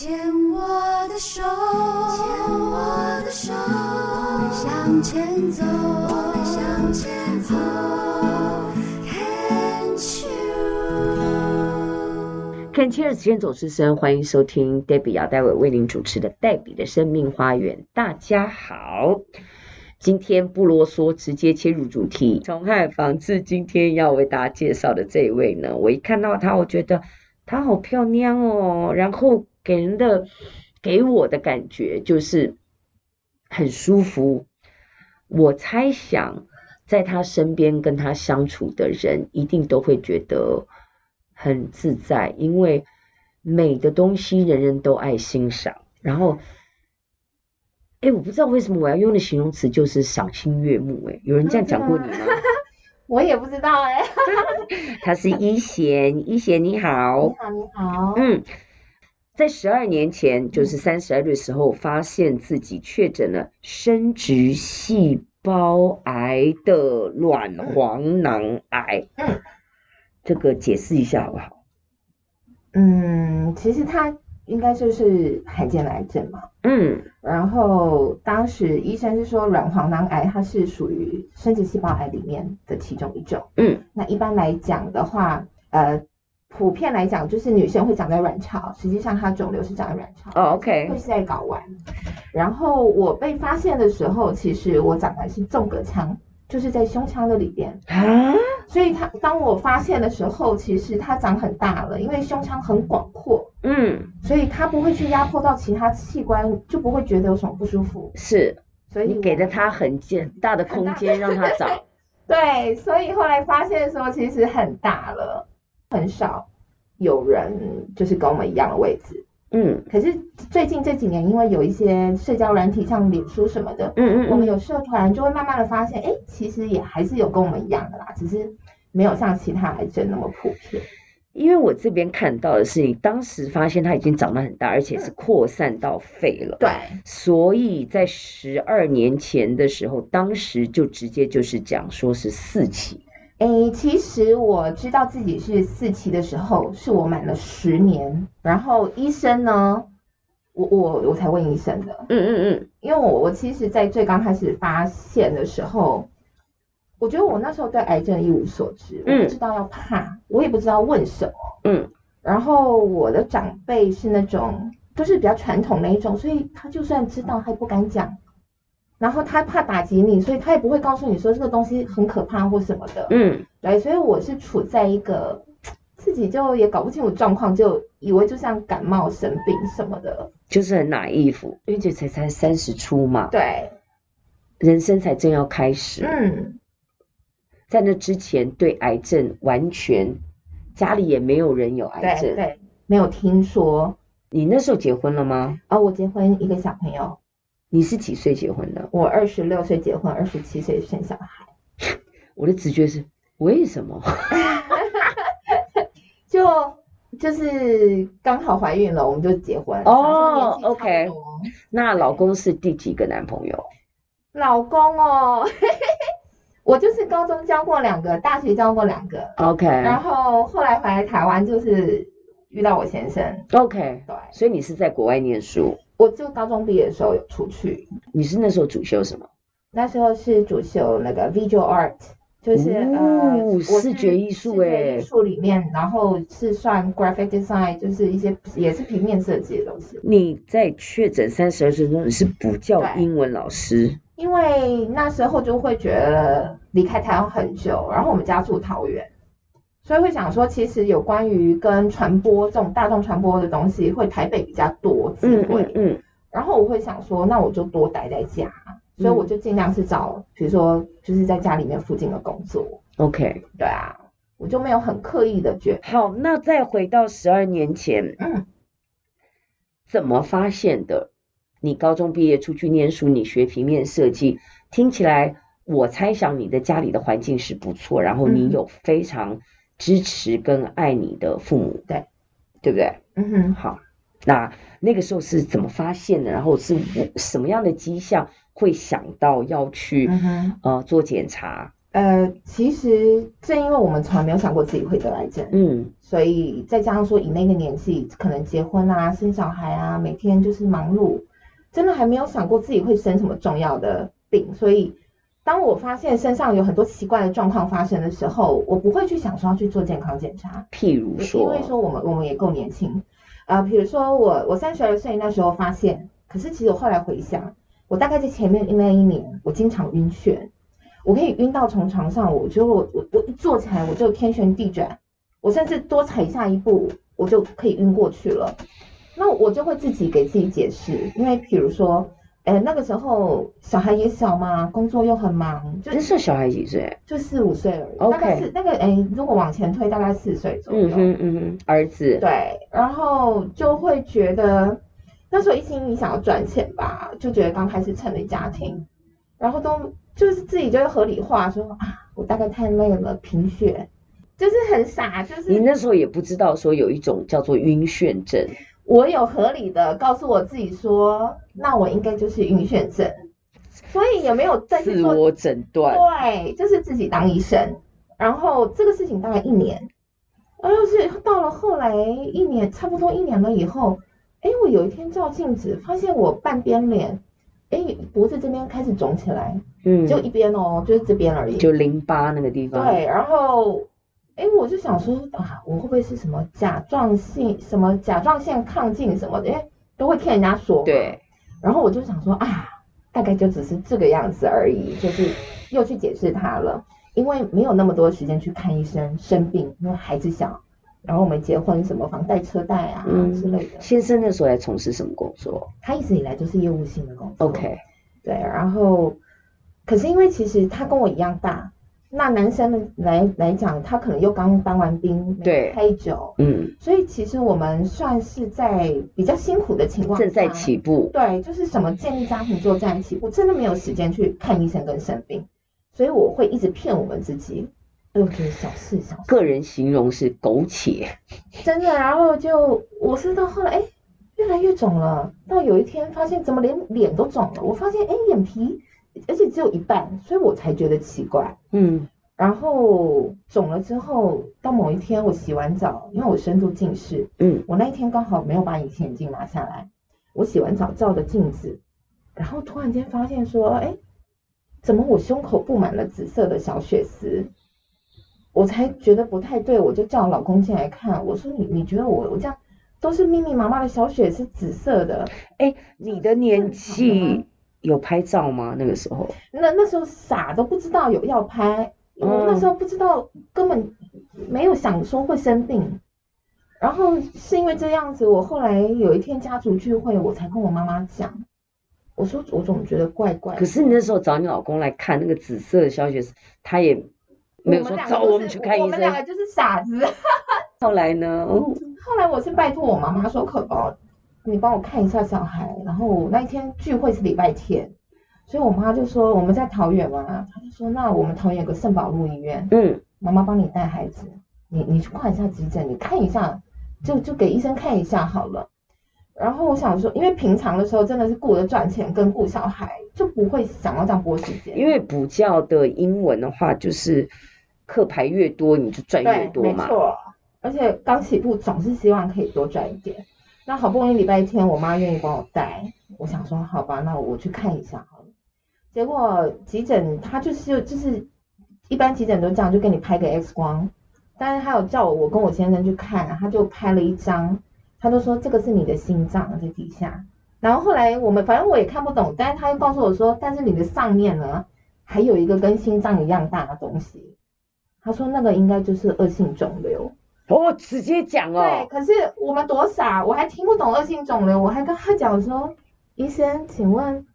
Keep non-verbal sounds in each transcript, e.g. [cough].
牵我的手，牵我的手，我们向前走，我们向前走。看千二时间走之声，欢迎收听 Debbie 姚代伟为您主持的黛比的生命花园。大家好，今天不啰嗦，直接切入主题。虫害防治，今天要为大家介绍的这一位呢，我一看到她，我觉得她好漂亮哦，然后给人的给我的感觉就是很舒服。我猜想，在他身边跟他相处的人，一定都会觉得。很自在，因为美的东西人人都爱欣赏。然后，哎，我不知道为什么我要用的形容词就是赏心悦目。哎，有人这样讲过你吗？[laughs] 我也不知道哎。[laughs] 他是一贤，一贤你好。你好，你好。嗯，在十二年前，就是三十二岁的时候，发现自己确诊了生殖细胞癌的卵黄囊癌。嗯。这个解释一下好不好？嗯，其实它应该就是罕见癌症嘛。嗯。然后当时医生是说卵黄囊癌它是属于生殖细胞癌里面的其中一种。嗯。那一般来讲的话，呃，普遍来讲就是女生会长在卵巢，实际上她肿瘤是长在卵巢。哦，OK。会是在睾丸。然后我被发现的时候，其实我长的是纵隔腔。就是在胸腔的里边啊，所以他当我发现的时候，其实它长很大了，因为胸腔很广阔，嗯，所以它不会去压迫到其他器官，就不会觉得有什么不舒服。是，所以你给了它很大的空间让它长。[laughs] 对，所以后来发现说其实很大了，很少有人就是跟我们一样的位置。嗯，可是最近这几年，因为有一些社交软体，像脸书什么的，嗯嗯，我们有社团，就会慢慢的发现，哎，其实也还是有跟我们一样的啦，只是没有像其他癌症那么普遍。因为我这边看到的是，你当时发现它已经长得很大，而且是扩散到肺了。对，所以在十二年前的时候，当时就直接就是讲说是四期。诶，其实我知道自己是四期的时候，是我满了十年，然后医生呢，我我我才问医生的，嗯嗯嗯，因为我我其实，在最刚开始发现的时候，我觉得我那时候对癌症一无所知，我不知道要怕，我也不知道问什么，嗯，然后我的长辈是那种就是比较传统那一种，所以他就算知道，他也不敢讲。然后他怕打击你，所以他也不会告诉你说这个东西很可怕或什么的。嗯，对，所以我是处在一个自己就也搞不清楚状况，就以为就像感冒生病什么的，就是很 naive，因为这才才三十出嘛。对，人生才正要开始。嗯，在那之前对癌症完全家里也没有人有癌症，对，对，没有听说。你那时候结婚了吗？哦，我结婚一个小朋友。你是几岁结婚的？我二十六岁结婚，二十七岁生小孩。[laughs] 我的直觉是为什么？[laughs] 就就是刚好怀孕了，我们就结婚。哦、oh，OK。[laughs] 那老公是第几个男朋友？老公哦，我就是高中交过两个，大学交过两个。OK。然后后来回来台湾，就是遇到我先生。OK。对。所以你是在国外念书？我就高中毕业的时候有出去。你是那时候主修什么？那时候是主修那个 visual art，就是、哦、呃，视觉艺术诶，艺术里面，然后是算 graphic design，就是一些也是平面设计的东西。你在确诊三十二岁中，你是不教英文老师？因为那时候就会觉得离开台湾很久，然后我们家住桃园。所以会想说，其实有关于跟传播这种大众传播的东西，会台北比较多机会。嗯，嗯，嗯。然后我会想说，那我就多待在家，所以我就尽量是找，比如说就是在家里面附近的工作。OK。对啊，我就没有很刻意的觉得。好，那再回到十二年前，嗯，怎么发现的？你高中毕业出去念书，你学平面设计，听起来我猜想你的家里的环境是不错，然后你有非常。支持跟爱你的父母，对，对不对？嗯哼，好。那那个时候是怎么发现的？然后是什么样的迹象会想到要去、嗯、呃做检查？呃，其实正因为我们从来没有想过自己会得癌症，嗯，所以再加上说以那个年纪，可能结婚啊、生小孩啊，每天就是忙碌，真的还没有想过自己会生什么重要的病。所以当我发现身上有很多奇怪的状况发生的时候，我不会去想说要去做健康检查。譬如说，因为说我们我们也够年轻啊，呃，比如说我我三十二岁那时候发现，可是其实我后来回想，我大概在前面那一年，我经常晕眩。我可以晕到从床上，我觉得我我我一坐起来我就天旋地转，我甚至多踩下一步我就可以晕过去了。那我就会自己给自己解释，因为比如说，哎，那个时候小孩也小嘛，工作又很忙，就是小孩几岁？就四五岁而已，okay. 大概是那个哎，如果往前推大概四岁左右。嗯哼嗯哼，儿子。对，然后就会觉得那时候一心你想要赚钱吧，就觉得刚开始成立家庭，然后都。就是自己就会合理化说啊，我大概太累了，贫血，就是很傻，就是你那时候也不知道说有一种叫做晕眩症，我有合理的告诉我自己说，那我应该就是晕眩症，所以也没有再去做自我诊断？对，就是自己当医生，然后这个事情大概一年，然后是到了后来一年，差不多一年了以后，哎，我有一天照镜子，发现我半边脸。哎，脖子这边开始肿起来，嗯，就一边哦，就是这边而已，就淋巴那个地方。对，然后，哎，我就想说啊，我会不会是什么甲状腺什么甲状腺亢进什么的？因为都会听人家说。对。然后我就想说啊，大概就只是这个样子而已，就是又去解释他了，因为没有那么多时间去看医生，生病，因为孩子小。然后我们结婚什么房贷车贷啊、嗯、之类的。先生那时候来从事什么工作？他一直以来都是业务性的工作。OK。对，然后可是因为其实他跟我一样大，那男生来来讲，他可能又刚当完兵，没太久，嗯，所以其实我们算是在比较辛苦的情况下，正在起步。对，就是什么建立家庭作战起步，真的没有时间去看医生跟生病，所以我会一直骗我们自己。我觉得小事小事，个人形容是苟且，真的。然后就我是到后来，哎，越来越肿了。到有一天发现，怎么连脸都肿了？我发现，哎，眼皮，而且只有一半，所以我才觉得奇怪。嗯。然后肿了之后，到某一天我洗完澡，因为我深度近视，嗯，我那一天刚好没有把隐形眼镜拿下来。我洗完澡照的镜子，然后突然间发现说，哎，怎么我胸口布满了紫色的小血丝？我才觉得不太对，我就叫我老公进来看。我说，你你觉得我我这样都是密密麻麻的小血是紫色的？哎，你的年纪有拍照吗？那个时候？那那时候傻都不知道有要拍，我那时候不知道，根本没有想说会生病。然后是因为这样子，我后来有一天家族聚会，我才跟我妈妈讲，我说我总觉得怪怪。可是你那时候找你老公来看那个紫色的小血，他也。没有说找我们去看医生，我们两个就是傻子。[laughs] 后来呢？后来我是拜托我妈妈说，可宝，你帮我看一下小孩。然后那一天聚会是礼拜天，所以我妈就说我们在桃园嘛，她就说那我们桃园有个圣保禄医院，嗯，妈妈帮你带孩子，你你去看一下急诊，你看一下，就就给医生看一下好了。然后我想说，因为平常的时候真的是顾着赚钱跟顾小孩，就不会想要这样拨时间。因为补教的英文的话就是。课牌越多，你就赚越多嘛。没错，而且刚起步总是希望可以多赚一点。那好不容易礼拜天，我妈愿意帮我带，我想说好吧，那我去看一下好了。结果急诊他就是就是一般急诊都这样，就给你拍个 X 光。但是他有叫我我跟我先生去看，他就拍了一张，他就说这个是你的心脏在底下。然后后来我们反正我也看不懂，但是他又告诉我说，但是你的上面呢还有一个跟心脏一样大的东西。他说那个应该就是恶性肿瘤，哦，直接讲哦。对，可是我们多傻，我还听不懂恶性肿瘤，我还跟他讲说，医生，请问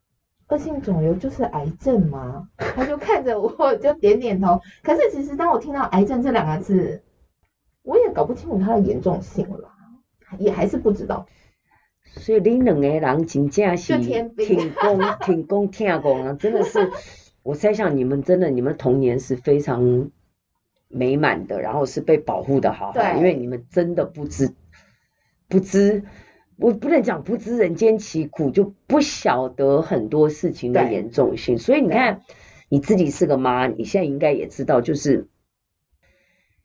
恶性肿瘤就是癌症吗？[laughs] 他就看着我就点点头。可是其实当我听到癌症这两个字，我也搞不清楚它的严重性了，也还是不知道。所以你两个人真正是挺功 [laughs] 挺功听功啊，真的是，我猜想你们真的你们童年是非常。美满的，然后是被保护的好好，因为你们真的不知不知，我不能讲不知人间疾苦，就不晓得很多事情的严重性。所以你看，你自己是个妈，你现在应该也知道，就是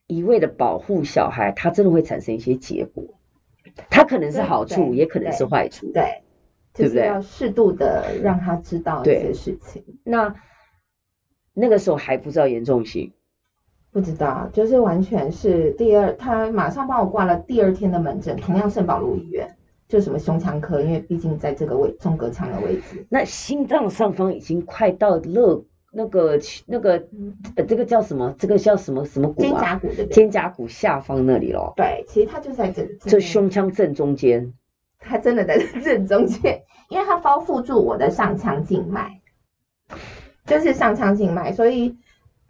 一味的保护小孩，他真的会产生一些结果，他可能是好处，也可能是坏处，对，对不对？就是要适度的让他知道一些事情。那那个时候还不知道严重性。不知道，就是完全是第二，他马上帮我挂了第二天的门诊，同样圣保罗医院，就什么胸腔科，因为毕竟在这个位中隔腔的位置。那心脏上方已经快到肋那个那个呃这个叫什么？这个叫什么什么骨啊？肩胛骨对？肩胛骨下方那里咯。对，其实它就在这这胸腔正中间。它真的在正中间，因为它包覆住我的上腔静脉，就是上腔静脉，所以。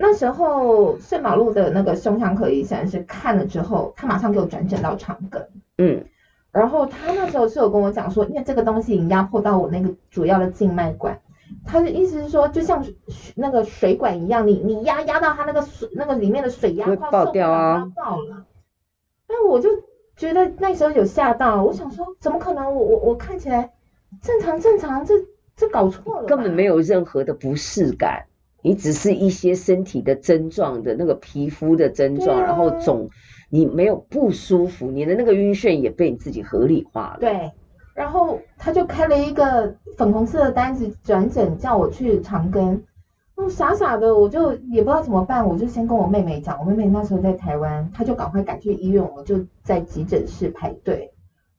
那时候圣保禄的那个胸腔科医生是看了之后，他马上给我转诊到长庚。嗯，然后他那时候是有跟我讲说，因为这个东西已经压迫到我那个主要的静脉管，他的意思是说，就像那个水管一样，你你压压到他那个水那个里面的水压快爆掉啊，爆了。那我就觉得那时候有吓到，我想说，怎么可能我？我我我看起来正常正常，这这搞错了，根本没有任何的不适感。你只是一些身体的症状的那个皮肤的症状，啊、然后总你没有不舒服，你的那个晕眩也被你自己合理化了。对，然后他就开了一个粉红色的单子转诊，叫我去长庚。我傻傻的，我就也不知道怎么办，我就先跟我妹妹讲，我妹妹那时候在台湾，她就赶快赶去医院，我就在急诊室排队。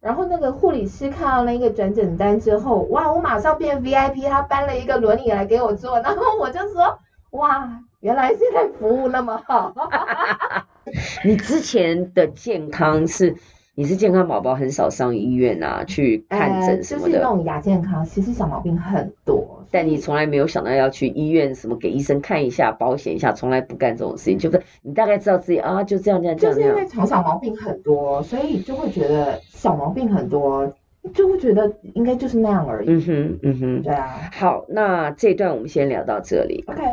然后那个护理师看到那个转诊单之后，哇，我马上变 VIP，他搬了一个轮椅来给我坐，然后我就说，哇，原来现在服务那么好。[laughs] 你之前的健康是？你是健康宝宝，很少上医院啊，去看诊什么的。就是那种亚健康，其实小毛病很多。但你从来没有想到要去医院，什么给医生看一下，保险一下，从来不干这种事情。就是你大概知道自己啊，就这样这样这样。就是因为从小毛病很多，所以就会觉得小毛病很多，就会觉得应该就是那样而已。嗯哼，嗯哼，对啊。好，那这段我们先聊到这里。OK。